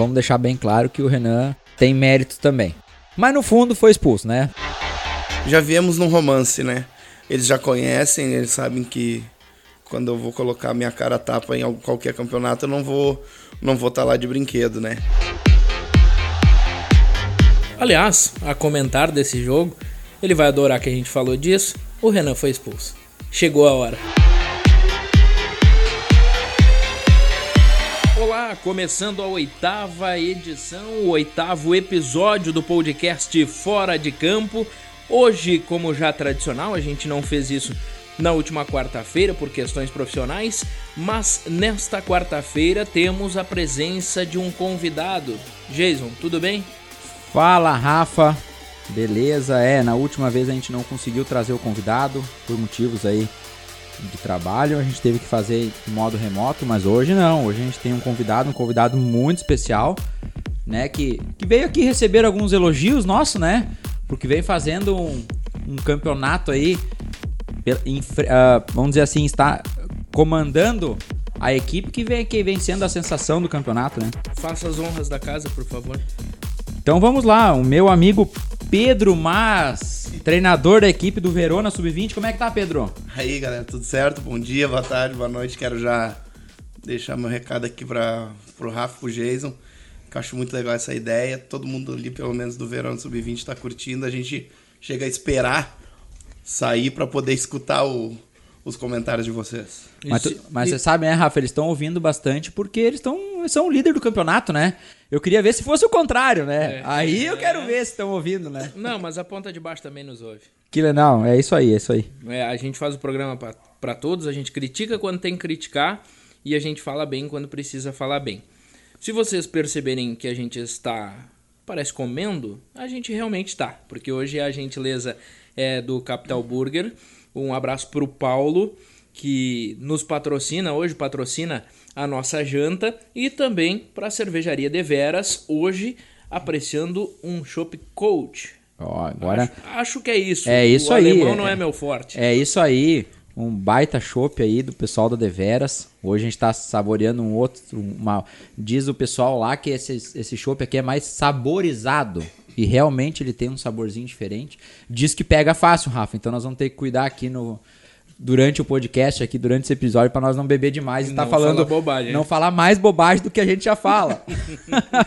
vamos deixar bem claro que o Renan tem mérito também. Mas no fundo foi expulso, né? Já viemos num romance, né? Eles já conhecem, eles sabem que quando eu vou colocar minha cara a tapa em qualquer campeonato, eu não vou não vou estar tá lá de brinquedo, né? Aliás, a comentar desse jogo, ele vai adorar que a gente falou disso. O Renan foi expulso. Chegou a hora. Olá, começando a oitava edição, o oitavo episódio do podcast Fora de Campo. Hoje, como já tradicional, a gente não fez isso na última quarta-feira por questões profissionais, mas nesta quarta-feira temos a presença de um convidado. Jason, tudo bem? Fala, Rafa. Beleza? É, na última vez a gente não conseguiu trazer o convidado por motivos aí de trabalho, a gente teve que fazer em modo remoto, mas hoje não. Hoje a gente tem um convidado, um convidado muito especial, né, que, que veio aqui receber alguns elogios nossos, né? Porque vem fazendo um, um campeonato aí, em, uh, vamos dizer assim, está comandando a equipe que vem, que vem sendo a sensação do campeonato, né? Faça as honras da casa, por favor. Então vamos lá, o meu amigo Pedro Mas, treinador da equipe do Verona Sub-20. Como é que tá, Pedro? Aí, galera, tudo certo? Bom dia, boa tarde, boa noite. Quero já deixar meu recado aqui para pro Rafa e pro Jason, que eu acho muito legal essa ideia. Todo mundo ali, pelo menos do Verona Sub-20, tá curtindo. A gente chega a esperar sair para poder escutar o, os comentários de vocês. Mas, tu, mas e... você sabe, né, Rafa? Eles estão ouvindo bastante porque eles estão são o líder do campeonato, né? Eu queria ver se fosse o contrário, né? É, aí eu quero ver se estão ouvindo, né? Não, mas a ponta de baixo também nos ouve. Que legal, é isso aí, é isso aí. É, a gente faz o programa para todos, a gente critica quando tem que criticar e a gente fala bem quando precisa falar bem. Se vocês perceberem que a gente está, parece comendo, a gente realmente está, porque hoje a gentileza é do Capital Burger. Um abraço para o Paulo, que nos patrocina, hoje patrocina a nossa janta, e também para a cervejaria de Veras, hoje apreciando um Shop Coach. Oh, agora acho, acho, que é isso. É isso o aí. Alemão é, não é meu forte. É isso aí. Um baita chopp aí do pessoal da Deveras. Hoje a gente está saboreando um outro. Uma, diz o pessoal lá que esse, esse chopp aqui é mais saborizado. E realmente ele tem um saborzinho diferente. Diz que pega fácil, Rafa. Então nós vamos ter que cuidar aqui no, durante o podcast aqui, durante esse episódio, para nós não beber demais e estar tá falando. Bobagem. Não falar mais bobagem do que a gente já fala.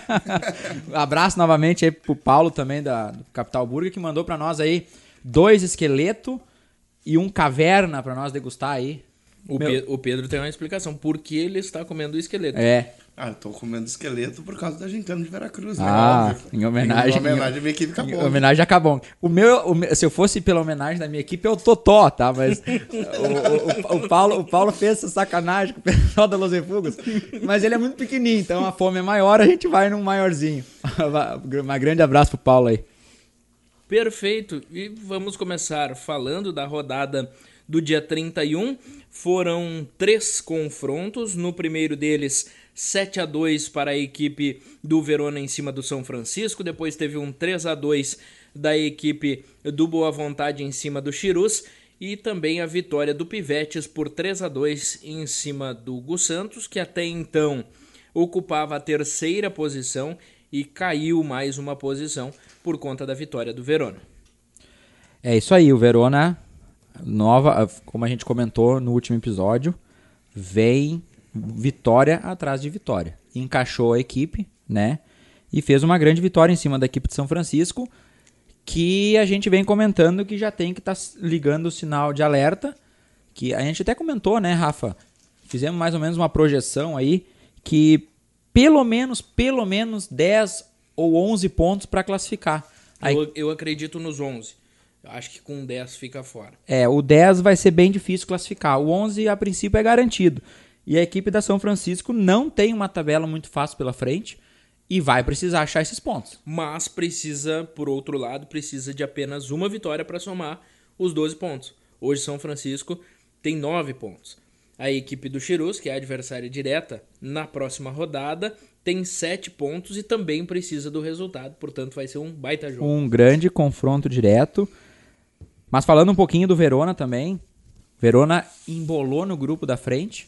Abraço novamente aí pro Paulo também da do Capital Burger, que mandou para nós aí dois esqueleto e um caverna para nós degustar aí. O, Meu... Pe o Pedro tem uma explicação. Por que ele está comendo o esqueleto? É. Ah, eu tô comendo esqueleto por causa da gincana de Veracruz, né? Ah, em homenagem. Em homenagem à minha equipe Cabong. Em homenagem a Cabong. O meu, o, se eu fosse pela homenagem da minha equipe, é o Totó, tá? Mas o, o, o, Paulo, o Paulo fez essa sacanagem com o pessoal da Los Refugos, mas ele é muito pequenininho, então a fome é maior, a gente vai num maiorzinho. um grande abraço pro Paulo aí. Perfeito. E vamos começar falando da rodada do dia 31. Foram três confrontos. No primeiro deles, 7 a 2 para a equipe do Verona em cima do São Francisco. Depois teve um 3 a 2 da equipe do Boa Vontade em cima do Chirus. E também a vitória do Pivetes por 3 a 2 em cima do Gus Santos, que até então ocupava a terceira posição e caiu mais uma posição por conta da vitória do Verona. É isso aí, o Verona, nova, como a gente comentou no último episódio, vem vitória atrás de vitória. Encaixou a equipe, né? E fez uma grande vitória em cima da equipe de São Francisco, que a gente vem comentando que já tem que estar tá ligando o sinal de alerta, que a gente até comentou, né, Rafa? Fizemos mais ou menos uma projeção aí que pelo menos, pelo menos 10 ou 11 pontos para classificar. Aí, eu, eu acredito nos 11. Acho que com 10 fica fora. É, o 10 vai ser bem difícil classificar. O 11 a princípio é garantido. E a equipe da São Francisco não tem uma tabela muito fácil pela frente e vai precisar achar esses pontos. Mas precisa, por outro lado, precisa de apenas uma vitória para somar os 12 pontos. Hoje São Francisco tem 9 pontos. A equipe do Chirus, que é a adversária direta na próxima rodada, tem 7 pontos e também precisa do resultado, portanto vai ser um baita jogo. Um grande confronto direto. Mas falando um pouquinho do Verona também, Verona embolou no grupo da frente,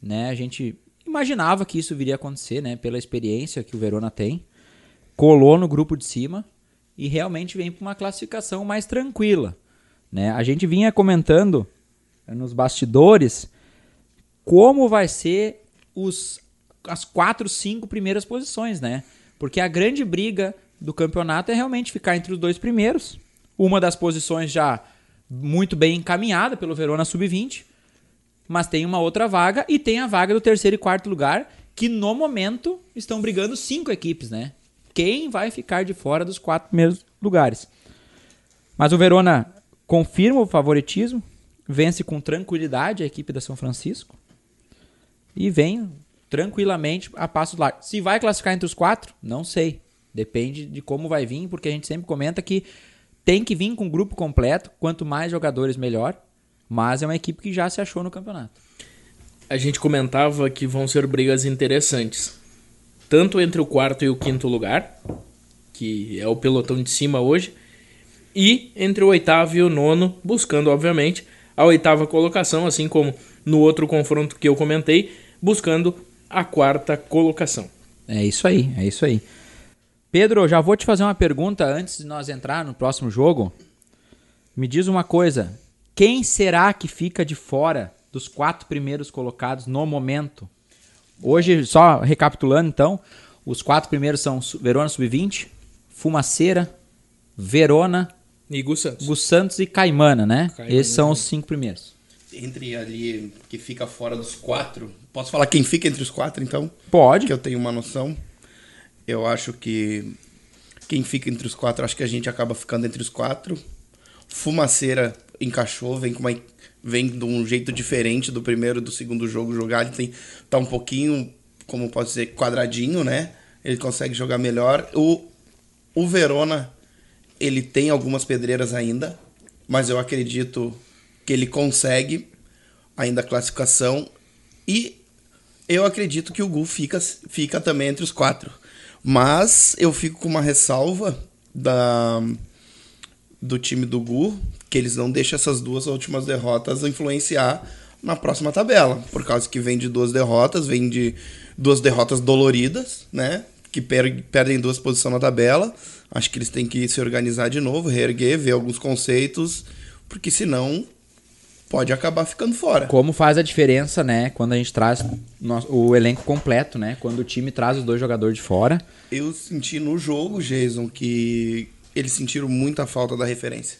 né? A gente imaginava que isso viria a acontecer, né? Pela experiência que o Verona tem. Colou no grupo de cima e realmente vem para uma classificação mais tranquila. Né? A gente vinha comentando nos bastidores como vai ser os, as quatro, cinco primeiras posições, né? Porque a grande briga do campeonato é realmente ficar entre os dois primeiros. Uma das posições já muito bem encaminhada pelo Verona Sub-20, mas tem uma outra vaga e tem a vaga do terceiro e quarto lugar, que no momento estão brigando cinco equipes, né? Quem vai ficar de fora dos quatro primeiros lugares? Mas o Verona confirma o favoritismo, vence com tranquilidade a equipe da São Francisco e vem tranquilamente a passos largos. Se vai classificar entre os quatro, não sei. Depende de como vai vir, porque a gente sempre comenta que tem que vir com o grupo completo. Quanto mais jogadores, melhor. Mas é uma equipe que já se achou no campeonato. A gente comentava que vão ser brigas interessantes. Tanto entre o quarto e o quinto lugar, que é o pelotão de cima hoje, e entre o oitavo e o nono, buscando, obviamente, a oitava colocação, assim como no outro confronto que eu comentei, buscando a quarta colocação. É isso aí, é isso aí. Pedro, já vou te fazer uma pergunta antes de nós entrar no próximo jogo. Me diz uma coisa: quem será que fica de fora dos quatro primeiros colocados no momento? Hoje, só recapitulando então, os quatro primeiros são Verona Sub-20, Fumaceira, Verona, e Gus Santos. Gus Santos e Caimana, né? Caimana, Esses são os cinco primeiros. Entre ali, que fica fora dos quatro. Posso falar quem fica entre os quatro, então? Pode. Que eu tenho uma noção. Eu acho que quem fica entre os quatro, acho que a gente acaba ficando entre os quatro. Fumaceira encaixou, vem com uma vem de um jeito diferente do primeiro do segundo jogo jogar, ele tem tá um pouquinho, como pode dizer, quadradinho, né? Ele consegue jogar melhor. O o Verona ele tem algumas pedreiras ainda, mas eu acredito que ele consegue ainda a classificação e eu acredito que o Gu fica, fica também entre os quatro. Mas eu fico com uma ressalva da, do time do Gu, que eles não deixam essas duas últimas derrotas influenciar na próxima tabela. Por causa que vem de duas derrotas, vem de duas derrotas doloridas, né? Que per perdem duas posições na tabela. Acho que eles têm que se organizar de novo, reerguer, ver alguns conceitos, porque senão pode acabar ficando fora. Como faz a diferença, né, quando a gente traz o elenco completo, né? Quando o time traz os dois jogadores de fora. Eu senti no jogo, Jason, que eles sentiram muita falta da referência.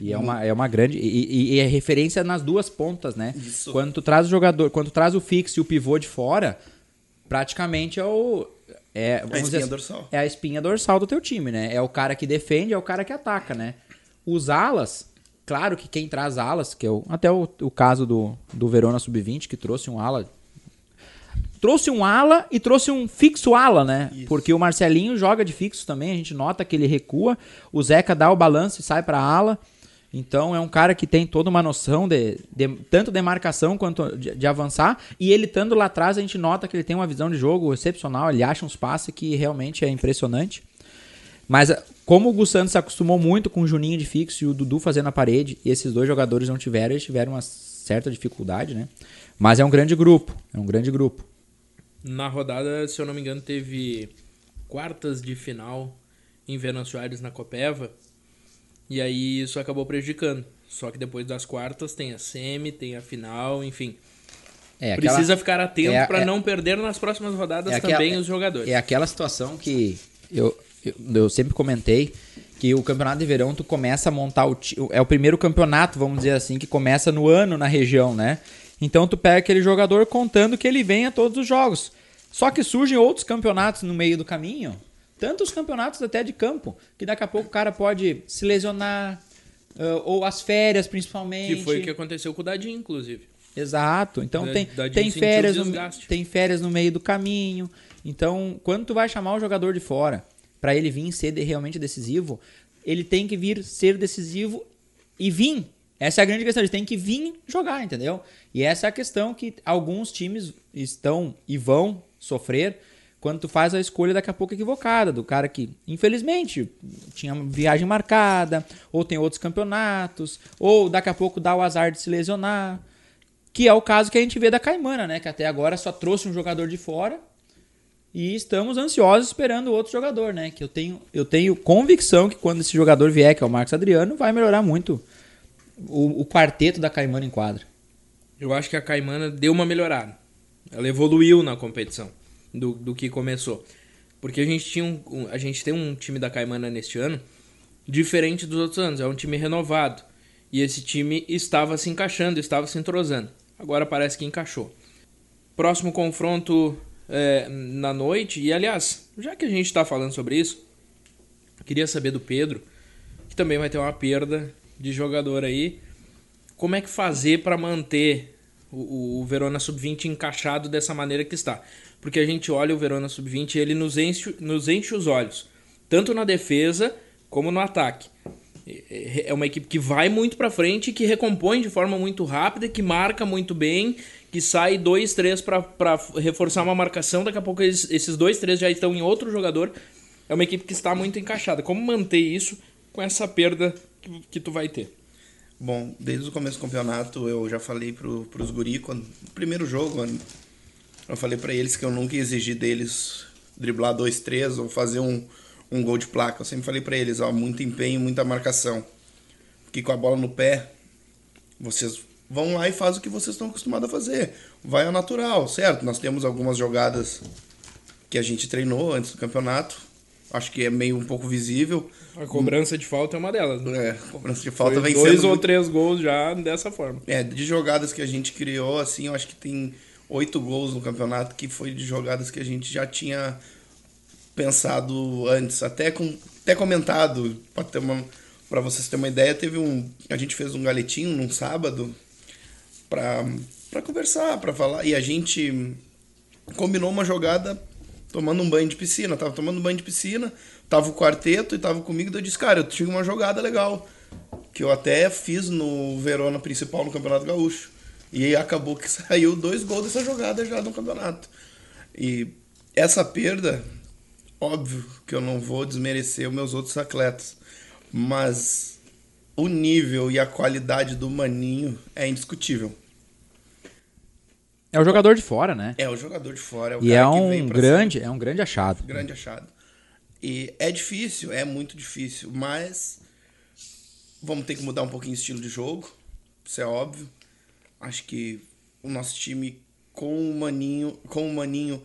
E é uma, é uma grande. E, e, é referência nas duas pontas, né? Isso. Quando tu traz o jogador, quando tu traz o fixo e o pivô de fora, praticamente é o. É, a espinha dizer, dorsal. É a espinha dorsal do teu time, né? É o cara que defende, é o cara que ataca, né? Os alas, claro que quem traz alas, que é o, até o, o caso do, do Verona Sub-20, que trouxe um ala. Trouxe um ala e trouxe um fixo ala, né? Isso. Porque o Marcelinho joga de fixo também, a gente nota que ele recua. O Zeca dá o balanço e sai pra ala. Então é um cara que tem toda uma noção de, de tanto de marcação quanto de, de, avançar. E ele estando lá atrás, a gente nota que ele tem uma visão de jogo excepcional. Ele acha uns passes que realmente é impressionante. Mas como o Gus Santos se acostumou muito com o Juninho de fixo e o Dudu fazendo a parede, e esses dois jogadores não tiveram, eles tiveram uma certa dificuldade, né? Mas é um grande grupo. É um grande grupo. Na rodada, se eu não me engano, teve quartas de final em Venâncio Aires na Copeva e aí isso acabou prejudicando. Só que depois das quartas tem a semi, tem a final, enfim. É, aquela, Precisa ficar atento é, para é, não perder nas próximas rodadas é também os jogadores. É aquela situação que eu, eu, sempre comentei que o campeonato de verão tu começa a montar o é o primeiro campeonato, vamos dizer assim, que começa no ano na região, né? Então tu pega aquele jogador contando que ele vem a todos os jogos. Só que surgem outros campeonatos no meio do caminho tantos campeonatos até de campo, que daqui a pouco o cara pode se lesionar, uh, ou as férias principalmente. Que foi o que aconteceu com o Dadinho, inclusive. Exato. Então da, tem, tem, férias no, tem férias no meio do caminho. Então, quando tu vai chamar o jogador de fora para ele vir ser realmente decisivo, ele tem que vir ser decisivo e vir. Essa é a grande questão. Ele tem que vir jogar, entendeu? E essa é a questão que alguns times estão e vão sofrer quando tu faz a escolha daqui a pouco equivocada, do cara que, infelizmente, tinha viagem marcada, ou tem outros campeonatos, ou daqui a pouco dá o azar de se lesionar. Que é o caso que a gente vê da Caimana, né? Que até agora só trouxe um jogador de fora e estamos ansiosos esperando outro jogador, né? Que eu tenho, eu tenho convicção que quando esse jogador vier, que é o Marcos Adriano, vai melhorar muito o, o quarteto da Caimana em quadra. Eu acho que a Caimana deu uma melhorada. Ela evoluiu na competição do, do que começou. Porque a gente, tinha um, a gente tem um time da Caimana neste ano diferente dos outros anos. É um time renovado. E esse time estava se encaixando, estava se entrosando. Agora parece que encaixou. Próximo confronto é, na noite. E aliás, já que a gente está falando sobre isso, queria saber do Pedro, que também vai ter uma perda de jogador aí. Como é que fazer para manter o, o Verona Sub-20 encaixado dessa maneira que está? Porque a gente olha o Verona Sub-20 e ele nos enche, nos enche os olhos, tanto na defesa como no ataque. É uma equipe que vai muito para frente, que recompõe de forma muito rápida, que marca muito bem, que sai dois, três para reforçar uma marcação. Daqui a pouco eles, esses dois, três já estão em outro jogador. É uma equipe que está muito encaixada. Como manter isso com essa perda que, que tu vai ter? Bom, desde o começo do campeonato eu já falei pro, pros guri, quando, no primeiro jogo, eu falei para eles que eu nunca exigi deles driblar dois, três ou fazer um, um gol de placa. Eu sempre falei para eles, ó, muito empenho, muita marcação. Porque com a bola no pé, vocês vão lá e fazem o que vocês estão acostumados a fazer. Vai ao natural, certo? Nós temos algumas jogadas que a gente treinou antes do campeonato. Acho que é meio um pouco visível. A cobrança de falta é uma delas, né? É, a cobrança de falta Foi vem dois sendo ou muito- três gols já dessa forma. É, de jogadas que a gente criou, assim, eu acho que tem oito gols no campeonato que foi de jogadas que a gente já tinha pensado antes, até com até comentado, para vocês terem uma ideia, teve um a gente fez um galetinho num sábado para conversar, para falar e a gente combinou uma jogada tomando um banho de piscina, tava tomando um banho de piscina, tava o quarteto e tava comigo, daí eu disse, cara, eu tinha uma jogada legal que eu até fiz no Verona principal no Campeonato Gaúcho. E acabou que saiu dois gols dessa jogada já no campeonato. E essa perda, óbvio que eu não vou desmerecer os meus outros atletas, mas o nível e a qualidade do Maninho é indiscutível. É o jogador de fora, né? É o jogador de fora, é o E cara é que vem um grande, é um grande achado. grande achado. E é difícil, é muito difícil, mas vamos ter que mudar um pouquinho o estilo de jogo, isso é óbvio. Acho que o nosso time com o Maninho, com o Maninho,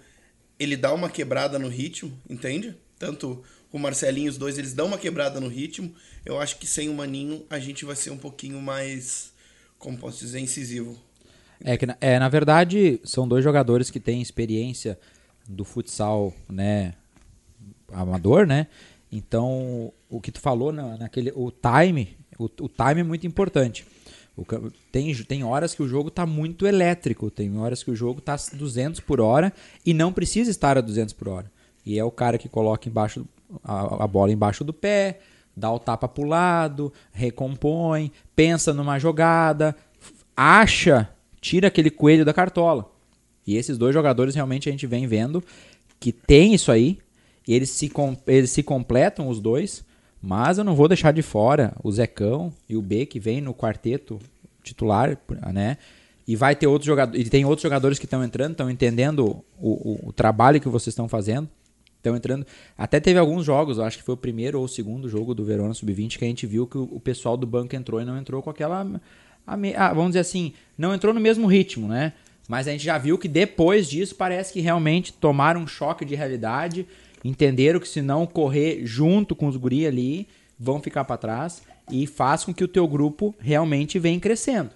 ele dá uma quebrada no ritmo, entende? Tanto o Marcelinho, os dois, eles dão uma quebrada no ritmo. Eu acho que sem o Maninho a gente vai ser um pouquinho mais, como posso dizer, incisivo. É que, é, na verdade, são dois jogadores que têm experiência do futsal, né, amador, né? Então, o que tu falou na, naquele, o time, o, o time é muito importante. O tem, tem horas que o jogo tá muito elétrico, tem horas que o jogo tá 200 por hora e não precisa estar a 200 por hora. E é o cara que coloca embaixo a, a bola embaixo do pé, dá o tapa pro lado, recompõe, pensa numa jogada, acha, tira aquele coelho da cartola. E esses dois jogadores realmente a gente vem vendo que tem isso aí, e eles se, eles se completam os dois, mas eu não vou deixar de fora o Zecão e o B que vem no quarteto titular, né? E vai ter outros jogadores, e tem outros jogadores que estão entrando, estão entendendo o, o, o trabalho que vocês estão fazendo. Estão entrando. Até teve alguns jogos, acho que foi o primeiro ou o segundo jogo do Verona Sub-20 que a gente viu que o, pessoal do banco entrou e não entrou com aquela. vamos dizer assim, não entrou no mesmo ritmo, né? Mas a gente já viu que depois disso parece que realmente tomaram um choque de realidade, entenderam que se não correr junto com os guri ali, vão ficar para trás e faz com que o teu grupo realmente venha crescendo.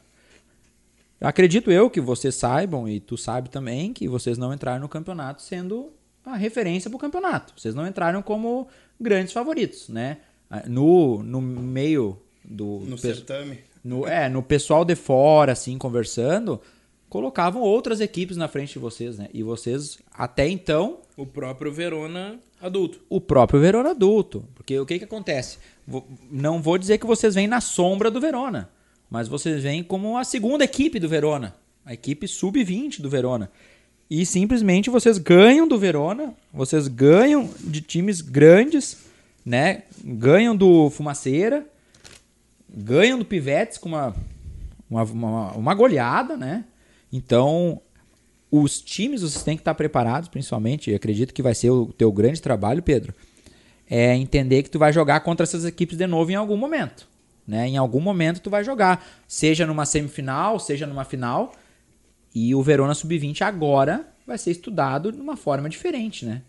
Acredito eu que vocês saibam, e tu sabe também, que vocês não entraram no campeonato sendo a referência para o campeonato. Vocês não entraram como grandes favoritos, né? No, no meio do... No pe- certame. no, é, no pessoal de fora, assim, conversando, colocavam outras equipes na frente de vocês, né? E vocês, até então, O próprio Verona adulto. o próprio Verona adulto. Porque o que que acontece? Não vou dizer que vocês vêm na sombra do Verona, mas vocês vêm como a segunda equipe do Verona, a equipe sub-20 do Verona. E simplesmente vocês ganham do Verona, vocês ganham de times grandes, né? Ganham do Fumaceira, ganham do Pivetes com uma, uma, uma, uma goleada, né? Então, os times vocês têm que estar preparados, principalmente, e acredito que vai ser o teu grande trabalho, Pedro, é entender que tu vai jogar contra essas equipes de novo em algum momento. Né? Em algum momento tu vai jogar, seja numa semifinal, seja numa final, e o Verona Sub-20 agora vai ser estudado de uma forma diferente, né?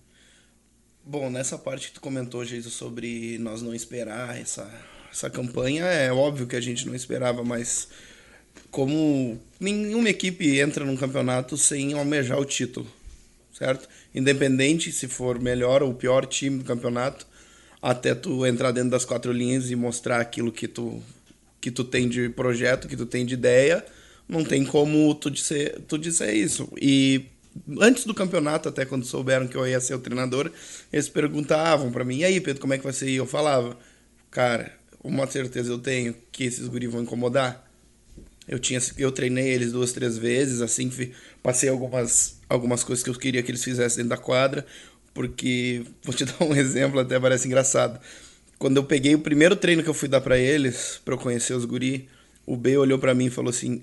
Bom, nessa parte que tu comentou, Jesus, sobre nós não esperar essa, essa campanha, é óbvio que a gente não esperava, mas como nenhuma equipe entra num campeonato sem almejar o título, certo? Independente se for melhor ou pior time do campeonato, até tu entrar dentro das quatro linhas e mostrar aquilo que tu que tu tem de projeto, que tu tem de ideia, não tem como tu dizer, tu dizer isso. E antes do campeonato, até quando souberam que eu ia ser o treinador, eles perguntavam para mim: "E aí, Pedro, como é que vai ser?" E eu falava: "Cara, uma certeza eu tenho que esses guris vão incomodar. Eu tinha eu treinei eles duas, três vezes, assim, passei algumas algumas coisas que eu queria que eles fizessem dentro da quadra, porque vou te dar um exemplo, até parece engraçado. Quando eu peguei o primeiro treino que eu fui dar para eles, para eu conhecer os guri, o B olhou para mim e falou assim: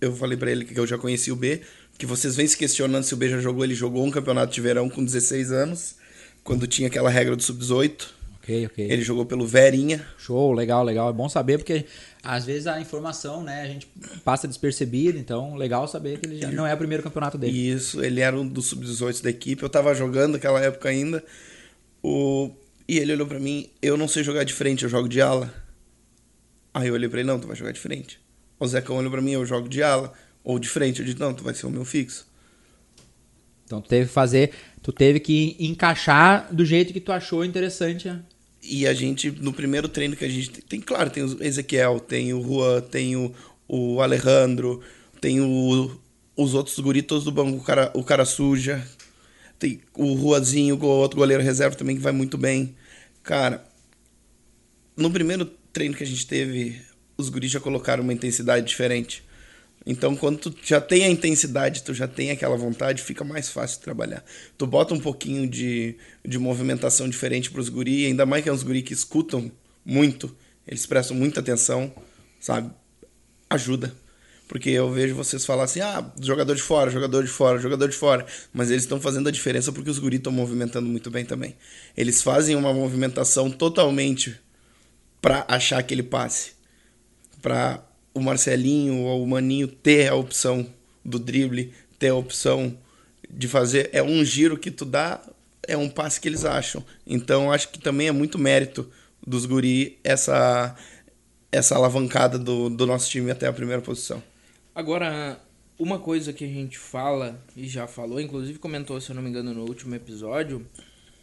eu falei para ele que eu já conhecia o B, que vocês vêm se questionando se o B já jogou, ele jogou um campeonato de verão com 16 anos, quando tinha aquela regra do sub-18. Ok, ok. Ele jogou pelo Verinha. Show, legal, legal. É bom saber porque às vezes a informação, né, a gente passa despercebida, então legal saber que ele já não é o primeiro campeonato dele. Isso, ele era um dos sub-18 da equipe. Eu tava jogando naquela época ainda. O... E ele olhou para mim, eu não sei jogar de frente, eu jogo de ala. Aí eu olhei pra ele, não, tu vai jogar de frente. O Zecão olhou pra mim, eu jogo de ala. Ou de frente, eu disse, não, tu vai ser o meu fixo. Então tu teve que fazer, tu teve que encaixar do jeito que tu achou interessante. E a gente, no primeiro treino que a gente tem, claro, tem o Ezequiel, tem o Juan, tem o, o Alejandro, tem o, os outros guritos do banco, o cara, o cara suja, tem o Juazinho, o outro goleiro reserva também que vai muito bem. Cara, no primeiro treino que a gente teve, os guris já colocaram uma intensidade diferente. Então, quando tu já tem a intensidade, tu já tem aquela vontade, fica mais fácil trabalhar. Tu bota um pouquinho de, de movimentação diferente para os guri, ainda mais que é uns guri que escutam muito, eles prestam muita atenção, sabe? Ajuda. Porque eu vejo vocês falar assim, ah, jogador de fora, jogador de fora, jogador de fora. Mas eles estão fazendo a diferença porque os guris estão movimentando muito bem também. Eles fazem uma movimentação totalmente para achar aquele passe. Para o Marcelinho ou o Maninho ter a opção do drible, ter a opção de fazer. É um giro que tu dá, é um passe que eles acham. Então acho que também é muito mérito dos guri essa, essa alavancada do, do nosso time até a primeira posição. Agora, uma coisa que a gente fala, e já falou, inclusive comentou, se eu não me engano, no último episódio,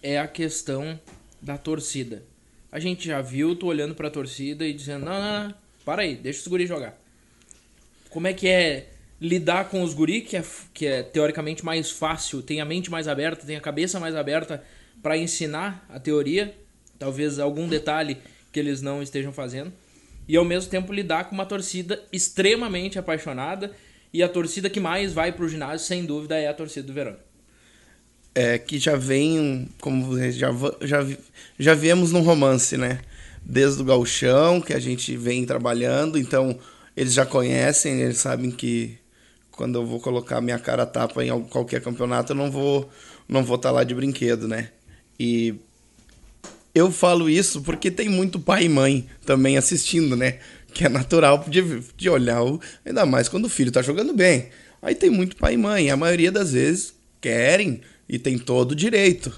é a questão da torcida. A gente já viu, tô olhando pra torcida e dizendo, não, não, não para aí, deixa os guri jogar. Como é que é lidar com os guri, que é, que é teoricamente mais fácil, tem a mente mais aberta, tem a cabeça mais aberta para ensinar a teoria, talvez algum detalhe que eles não estejam fazendo, e ao mesmo tempo lidar com uma torcida extremamente apaixonada, e a torcida que mais vai pro ginásio, sem dúvida, é a torcida do Verão. É, que já vem, como já, já, já viemos num romance, né? Desde o galchão que a gente vem trabalhando, então eles já conhecem, eles sabem que quando eu vou colocar minha cara tapa em qualquer campeonato, eu não vou não vou estar tá lá de brinquedo, né? E eu falo isso porque tem muito pai e mãe também assistindo, né? Que é natural de, de olhar, o, ainda mais quando o filho tá jogando bem. Aí tem muito pai e mãe, a maioria das vezes querem e tem todo o direito,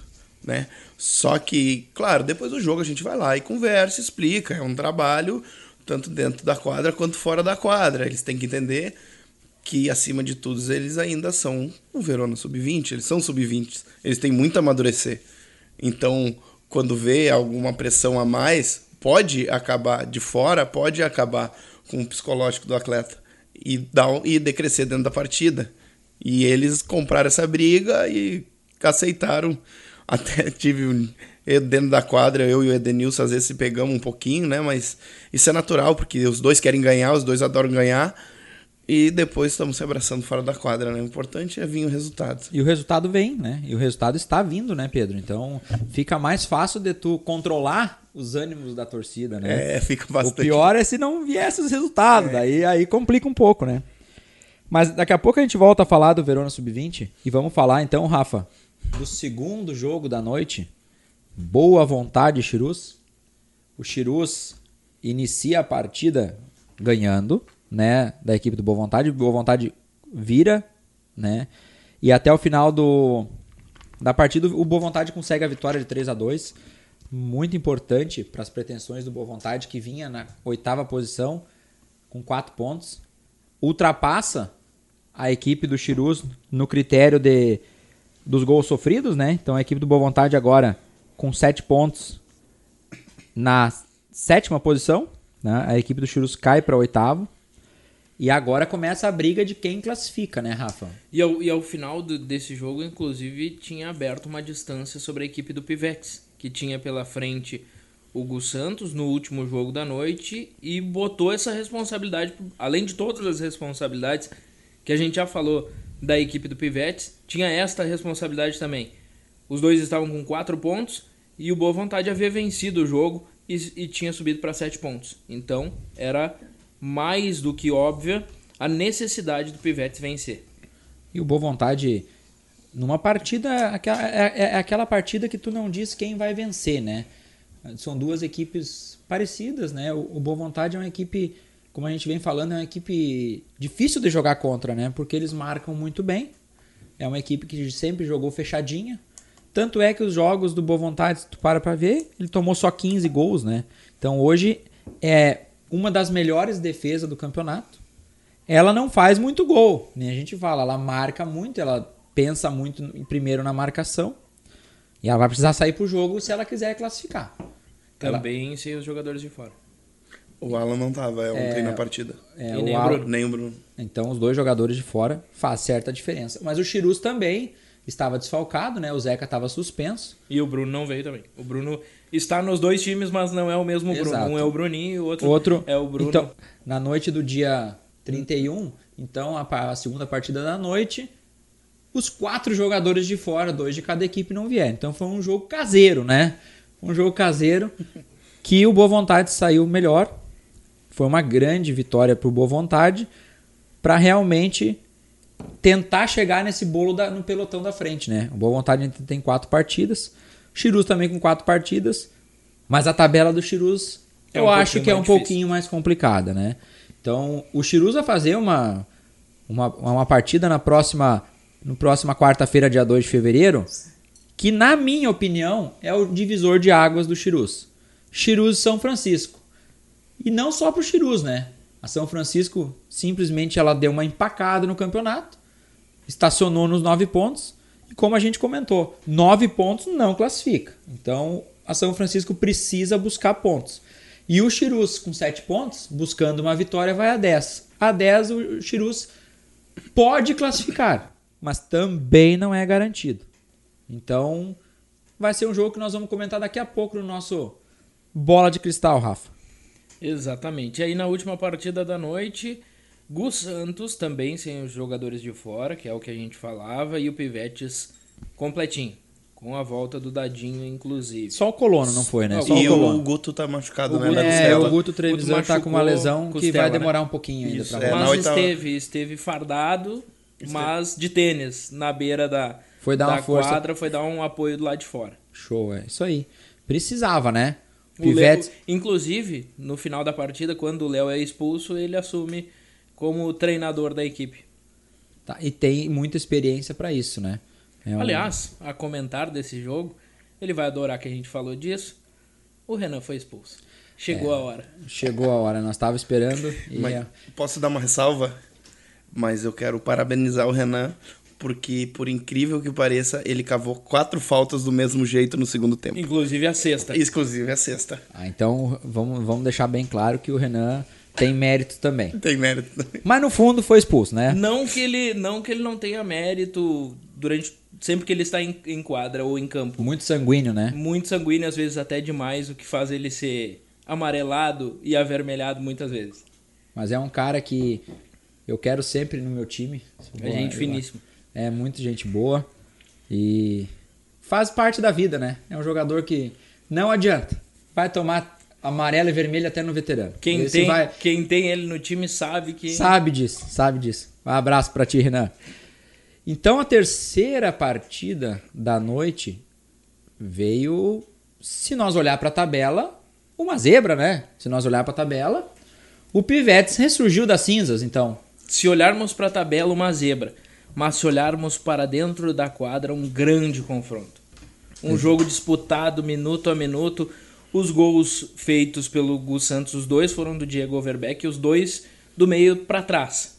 né? Só que, claro, depois do jogo a gente vai lá e conversa, explica. É um trabalho tanto dentro da quadra quanto fora da quadra. Eles têm que entender que, acima de tudo, eles ainda são o Verona sub-20. Eles são sub-20. Eles têm muito a amadurecer. Então, quando vê alguma pressão a mais, pode acabar de fora, pode acabar com o psicológico do atleta e, dar, e decrescer dentro da partida. E eles compraram essa briga e aceitaram até tive um, dentro da quadra, eu e o Edenilson às vezes se pegamos um pouquinho, né? Mas isso é natural, porque os dois querem ganhar, os dois adoram ganhar. E depois estamos se abraçando fora da quadra, né? O importante é vir o resultado. E o resultado vem, né? E o resultado está vindo, né, Pedro? Então fica mais fácil de tu controlar os ânimos da torcida, né? É, fica bastante. O pior é se não viesse os resultados, é. daí aí complica um pouco, né? Mas daqui a pouco a gente volta a falar do Verona Sub-20 e vamos falar então, Rafa, do segundo jogo da noite. Boa vontade, Chirus. O Chirus inicia a partida ganhando, né, da equipe do Boa Vontade. Boa Vontade vira, né? E até o final do da partida o Boa Vontade consegue a vitória de 3 a 2 muito importante para as pretensões do Boa Vontade, que vinha na oitava posição com quatro pontos. Ultrapassa a equipe do Chirus no critério de, dos gols sofridos, né? Então a equipe do Boa Vontade agora com sete pontos na sétima posição. Né? A equipe do Chirus cai para oitavo. E agora começa a briga de quem classifica, né, Rafa? E ao, e ao final do, desse jogo, inclusive, tinha aberto uma distância sobre a equipe do Pivetes que tinha pela frente o Gus Santos no último jogo da noite e botou essa responsabilidade, além de todas as responsabilidades que a gente já falou da equipe do Pivetes, tinha esta responsabilidade também. Os dois estavam com quatro pontos e o Boa Vontade havia vencido o jogo e, e tinha subido para sete pontos. Então era mais do que óbvia a necessidade do Pivetes vencer. E o Boa Vontade numa partida, é, é, é aquela partida que tu não diz quem vai vencer, né? São duas equipes parecidas, né? O, o Boa Vontade é uma equipe, como a gente vem falando, é uma equipe difícil de jogar contra, né? Porque eles marcam muito bem. É uma equipe que sempre jogou fechadinha. Tanto é que os jogos do Boa Vontade, se tu para pra ver, ele tomou só 15 gols, né? Então hoje é uma das melhores defesas do campeonato. Ela não faz muito gol, nem a gente fala, ela marca muito, ela pensa muito primeiro na marcação. E ela vai precisar sair pro jogo se ela quiser classificar. Também ela... sem os jogadores de fora. O Alan não tava ontem é, na partida. É, e nem o, Alan, Bruno. nem o Bruno. Então os dois jogadores de fora faz certa diferença. Mas o Chirus também estava desfalcado, né? O Zeca estava suspenso. E o Bruno não veio também. O Bruno está nos dois times, mas não é o mesmo Exato. Bruno. Um é o Bruninho e o outro, outro é o Bruno. Então, na noite do dia 31, então a, a segunda partida da noite, os quatro jogadores de fora, dois de cada equipe não vieram. Então foi um jogo caseiro, né? Um jogo caseiro que o Boa Vontade saiu melhor. Foi uma grande vitória para o Boa Vontade para realmente tentar chegar nesse bolo da, no pelotão da frente, né? O Boa Vontade tem quatro partidas, o Chirus também com quatro partidas, mas a tabela do Chirus é eu um acho que é um difícil. pouquinho mais complicada, né? Então o Chirus vai fazer uma, uma, uma partida na próxima no próxima quarta-feira, dia 2 de fevereiro, que na minha opinião é o divisor de águas do Chirus. Chirus São Francisco. E não só para o Chirus, né? A São Francisco simplesmente ela deu uma empacada no campeonato, estacionou nos nove pontos e como a gente comentou, nove pontos não classifica. Então a São Francisco precisa buscar pontos. E o Chirus com sete pontos, buscando uma vitória, vai a 10. A 10 o Chirus pode classificar mas também não é garantido. Então, vai ser um jogo que nós vamos comentar daqui a pouco no nosso Bola de Cristal, Rafa. Exatamente. E aí na última partida da noite, Gus Santos também sem os jogadores de fora, que é o que a gente falava, e o Pivetes completinho. Com a volta do Dadinho, inclusive. Só o Colono não foi, né? Só e o, o Guto tá machucado, o né? Guto, é, o Guto Trevisan tá com uma lesão costela, que vai demorar né? um pouquinho ainda Isso, pra é, Mas esteve, esteve fardado mas de tênis, na beira da, foi dar da uma força. quadra, foi dar um apoio do lado de fora. Show, é isso aí. Precisava, né? Pivete... inclusive, no final da partida, quando o Léo é expulso, ele assume como treinador da equipe. Tá, e tem muita experiência para isso, né? É um... Aliás, a comentar desse jogo, ele vai adorar que a gente falou disso. O Renan foi expulso. Chegou é, a hora. Chegou a hora, nós estávamos esperando. Mas, é... Posso dar uma ressalva? mas eu quero parabenizar o Renan porque, por incrível que pareça, ele cavou quatro faltas do mesmo jeito no segundo tempo. Inclusive a sexta. Inclusive a sexta. Ah, então vamos, vamos deixar bem claro que o Renan tem mérito também. Tem mérito também. Mas no fundo foi expulso, né? Não que ele não, que ele não tenha mérito durante sempre que ele está em, em quadra ou em campo. Muito sanguíneo, né? Muito sanguíneo, às vezes até demais, o que faz ele ser amarelado e avermelhado muitas vezes. Mas é um cara que eu quero sempre no meu time. É gente finíssima. É muito gente boa. E faz parte da vida, né? É um jogador que não adianta. Vai tomar amarelo e vermelho até no veterano. Quem Esse tem, vai- quem tem ele no time sabe que. Sabe disso, sabe disso. Um abraço pra ti, Renan. Então a terceira partida da noite veio, se nós olhar pra tabela, uma zebra, né? Se nós olhar pra tabela, o Pivetes ressurgiu das cinzas, então. Se olharmos para a tabela, uma zebra. Mas se olharmos para dentro da quadra, um grande confronto. Um jogo disputado minuto a minuto. Os gols feitos pelo Gus Santos, os dois foram do Diego Overbeck e os dois do meio para trás.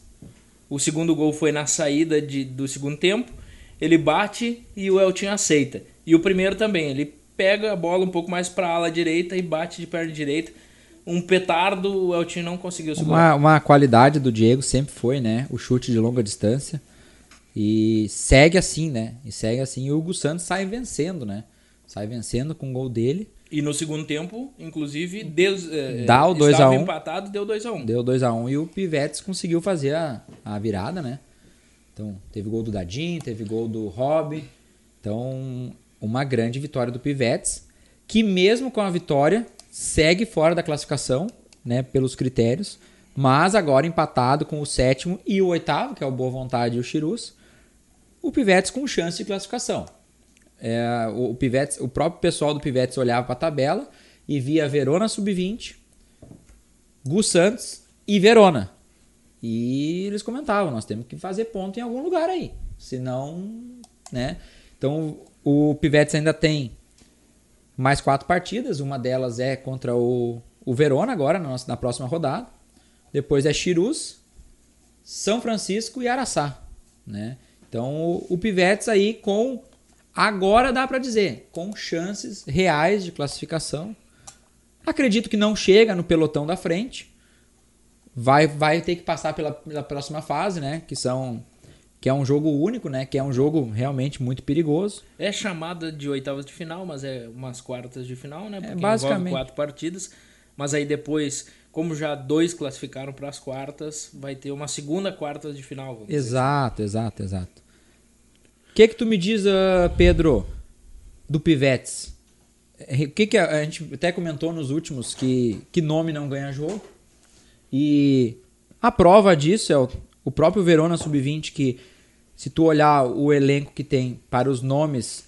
O segundo gol foi na saída de- do segundo tempo. Ele bate e o Eltinho aceita. E o primeiro também. Ele pega a bola um pouco mais para a ala direita e bate de perna direita. Um petardo, o Eltinho não conseguiu segurar. Uma, uma qualidade do Diego sempre foi, né? O chute de longa distância. E segue assim, né? E segue assim. E o Hugo Santos sai vencendo, né? Sai vencendo com o gol dele. E no segundo tempo, inclusive, Deus, eh, Dá o 2 a 1. empatado, deu 2x1. Deu 2x1 e o Pivetes conseguiu fazer a, a virada, né? Então, teve gol do Dadinho, teve gol do Rob. Então, uma grande vitória do Pivetes, que mesmo com a vitória, segue fora da classificação, né? Pelos critérios. Mas agora empatado com o sétimo e o oitavo, que é o Boa Vontade e o Chirus. O Pivetes com chance de classificação. É, o, Pivetes, o próprio pessoal do Pivetes olhava para a tabela e via Verona sub-20, Gus Santos e Verona. E eles comentavam, nós temos que fazer ponto em algum lugar aí. Senão, né? Então o Pivetes ainda tem mais quatro partidas. Uma delas é contra o, o Verona agora, na, nossa, na próxima rodada. Depois é Chirus, São Francisco e Araçá. Né? Então o, o Pivetes aí com, agora dá para dizer, com chances reais de classificação. Acredito que não chega no pelotão da frente. Vai, vai ter que passar pela, pela próxima fase, né? Que são que é um jogo único, né? Que é um jogo realmente muito perigoso. É chamada de oitavas de final, mas é umas quartas de final, né? Porque envolve basicamente. quatro partidas. Mas aí depois, como já dois classificaram para as quartas, vai ter uma segunda quartas de final. dizer Exato, exato, exato. Que que tu me diz, ah, Pedro, do Pivetes? Eh, O que que a, a gente até comentou nos últimos que que nome não ganha jogo? E a prova disso é o, o próprio Verona Sub-20 que se tu olhar o elenco que tem para os nomes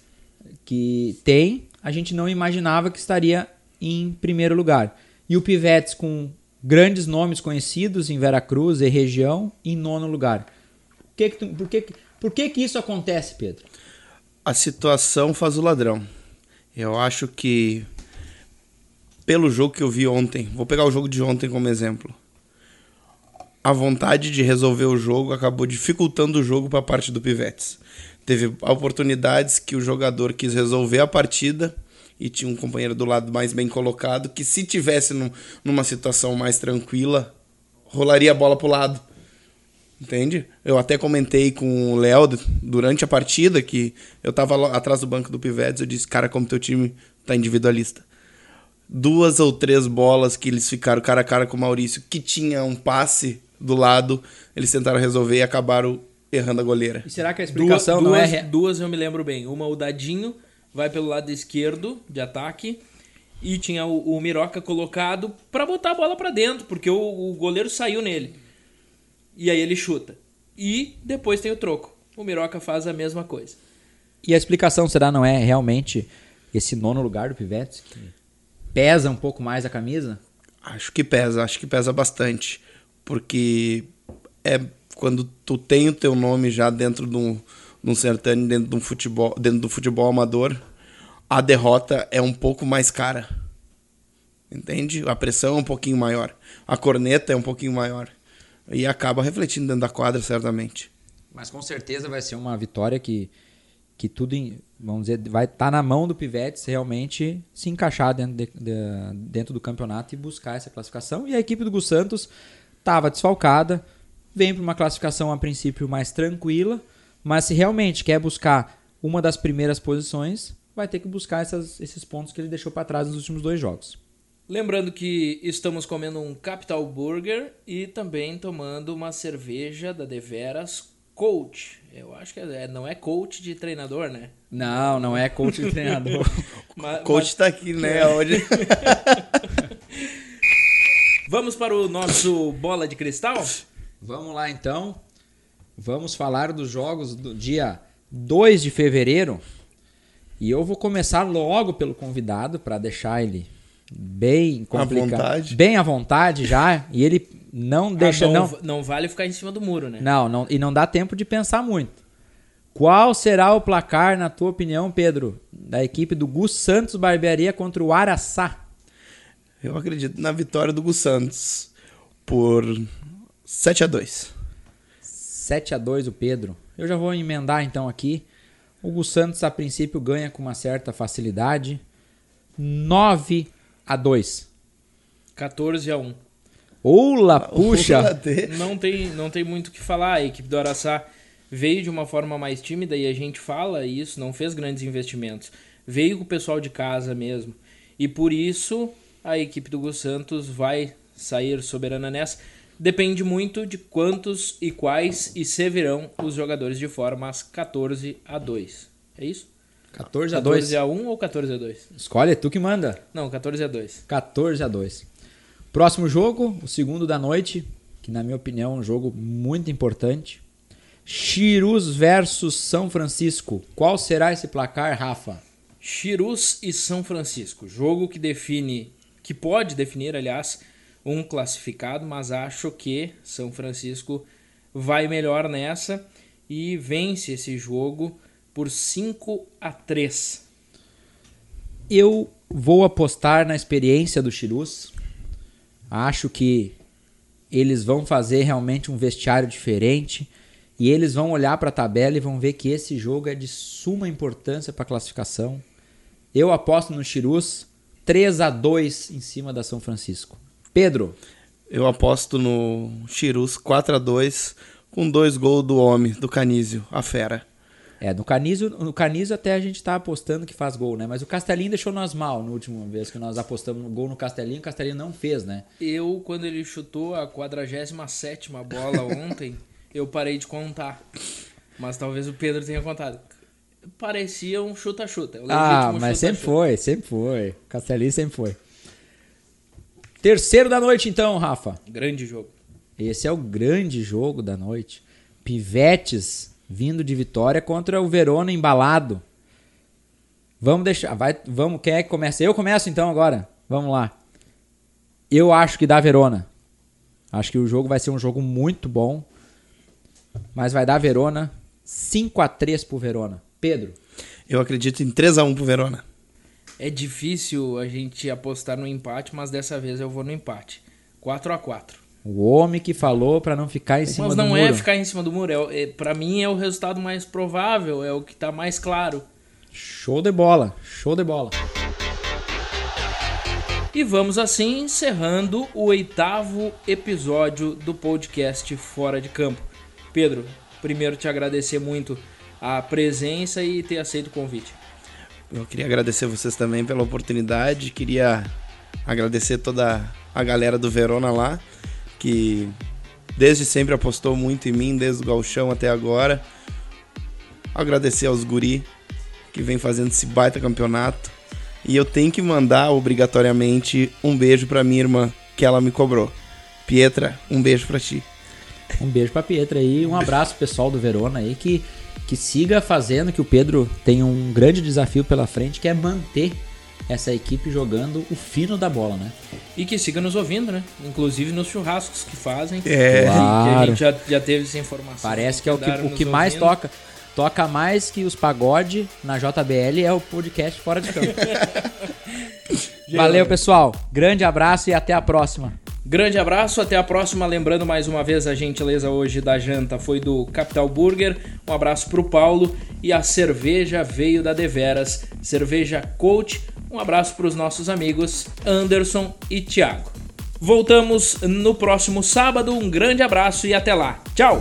que tem, a gente não imaginava que estaria em primeiro lugar. E o Pivetes com grandes nomes conhecidos em Veracruz e região em nono lugar. Que que tu- por que- por que, que isso acontece, Pedro? A situação faz o ladrão. Eu acho que pelo jogo que eu vi ontem, vou pegar o jogo de ontem como exemplo. A vontade de resolver o jogo acabou dificultando o jogo para a parte do Pivetes. Teve oportunidades que o jogador quis resolver a partida e tinha um companheiro do lado mais bem colocado que se tivesse num- numa situação mais tranquila, rolaria a bola pro lado. Entende? Eu até comentei com o Léo durante a partida que eu tava lá atrás do banco do Pivetes, eu disse, cara, como teu time tá individualista. Duas ou três bolas que eles ficaram cara a cara com o Maurício, que tinha um passe do lado, eles tentaram resolver e acabaram errando a goleira. E será que a Duas, explicação não é duas, re- duas eu me lembro bem. Uma, o Dadinho vai pelo lado esquerdo de ataque. E tinha o, o Miroca colocado pra botar a bola pra dentro, porque o, o goleiro saiu nele. E aí ele chuta. E depois tem o troco. O Miroca faz a mesma coisa. E a explicação será não é realmente esse nono lugar do Pivetes que pesa um pouco mais a camisa? Acho que pesa, acho que pesa bastante. Porque é quando tu tem o teu nome já dentro de um, de um certame, dentro de um futebol, dentro do futebol amador, a derrota é um pouco mais cara. Entende? A pressão é um pouquinho maior. A corneta é um pouquinho maior. E acaba refletindo dentro da quadra, certamente. Mas com certeza vai ser uma vitória que, que tudo, vamos dizer, vai estar na mão do Pivetes realmente se encaixar dentro, de- de- dentro do campeonato e buscar essa classificação. E a equipe do Gus Santos estava desfalcada, vem para uma classificação a princípio mais tranquila, mas se realmente quer buscar uma das primeiras posições, vai ter que buscar essas- esses pontos que ele deixou para trás nos últimos dois jogos. Lembrando que estamos comendo um Capital Burger e também tomando uma cerveja da Deveras Coach. Eu acho que é, não é coach de treinador, né? Não, não é coach de treinador. Mas, coach tá aqui, né? Hoje. Vamos para o nosso bola de cristal? Vamos lá então. Vamos falar dos jogos do dia 2 de fevereiro. E eu vou começar logo pelo convidado para deixar ele bem complicado, vontade. bem à vontade já, e ele não deixa Ah, não, não, não vale ficar em cima do muro, né? não, não, e não dá tempo de pensar muito. Qual será o placar, na tua opinião, Pedro, da equipe do Gus Santos Barbearia contra o Araçá? Eu acredito na vitória do Gus Santos por 7 a 2 7 a 2 o Pedro. Eu já vou emendar então aqui. O Gus Santos a princípio ganha com uma certa facilidade. 9 a 2. 14 a 1. Ola, puxa! Não tem, não tem muito o que falar. A equipe do Araçá veio de uma forma mais tímida e a gente fala isso, não fez grandes investimentos. Veio com o pessoal de casa mesmo. E por isso a equipe do Gus Santos vai sair soberana nessa. Depende muito de quantos e quais e se virão os jogadores de fora, mas 14 a 2. É isso? 14 a 2. 14 a 1 ou 14 a 2? Escolhe, é tu que manda. Não, 14 a 2. 14 a 2. Próximo jogo, o segundo da noite, que na minha opinião é um jogo muito importante. Chirus versus São Francisco. Qual será esse placar, Rafa? Chirus e São Francisco. Jogo que define, que pode definir, aliás, um classificado, mas acho que São Francisco vai melhor nessa e vence esse jogo por 5 a 3. Eu vou apostar na experiência do Chirus. Acho que eles vão fazer realmente um vestiário diferente e eles vão olhar para a tabela e vão ver que esse jogo é de suma importância para a classificação. Eu aposto no Chirus 3 a 2 em cima da São Francisco. Pedro, Eu aposto no Chirus 4 a 2 com dois gols do homem, do Canísio, a fera. É, no Canísio, no Canísio até a gente tá apostando que faz gol, né? Mas o Castelinho deixou nós mal na última vez que nós apostamos no gol no Castelinho, o Castelinho não fez, né? Eu, quando ele chutou a 47 bola ontem, eu parei de contar. Mas talvez o Pedro tenha contado. Parecia um chuta-chuta. Ah, mas sempre chuta-chuta. foi, sempre foi. Castelinho sempre foi. Terceiro da noite, então, Rafa. Grande jogo. Esse é o grande jogo da noite. Pivetes vindo de vitória contra o Verona embalado. Vamos deixar. Vai, vamos, quem é que começa? Eu começo então agora. Vamos lá. Eu acho que dá Verona. Acho que o jogo vai ser um jogo muito bom. Mas vai dar Verona 5 a 3 pro Verona. Pedro. Eu acredito em 3 a 1 pro Verona. É difícil a gente apostar no empate, mas dessa vez eu vou no empate. 4 a 4 O homem que falou pra não ficar em cima Mas do não muro. é ficar em cima do muro. É, é, pra mim é o resultado mais provável, é o que tá mais claro. Show de bola, show de bola. E vamos assim encerrando o oitavo episódio do podcast Fora de Campo. Pedro, primeiro te agradecer muito a presença e ter aceito o convite. Eu queria agradecer vocês também pela oportunidade. Queria agradecer toda a galera do Verona lá, que desde sempre apostou muito em mim, desde o galchão até agora. Agradecer aos guri que vem fazendo esse baita campeonato. E eu tenho que mandar obrigatoriamente um beijo pra minha irmã, que ela me cobrou. Pietra, um beijo pra ti. Um beijo pra Pietra aí, um abraço pessoal do Verona aí que, que siga fazendo que o Pedro tem um grande desafio pela frente que é manter essa equipe jogando o fino da bola, né? E que siga nos ouvindo, né? Inclusive nos churrascos que fazem. É. Que a Claro. gente já, já teve essa informação. Parece que é o que, o que mais ouvindo. toca. Toca mais que os pagode na JBL é o podcast Fora de Campo. Valeu, pessoal. Grande abraço e até a próxima. Grande abraço, até a próxima. Lembrando mais uma vez a gentileza hoje da janta foi do Capital Burger. Um abraço pro Paulo e a cerveja veio da Deveras, cerveja Coach. Um abraço para os nossos amigos Anderson e Thiago. Voltamos no próximo sábado. Um grande abraço e até lá. Tchau.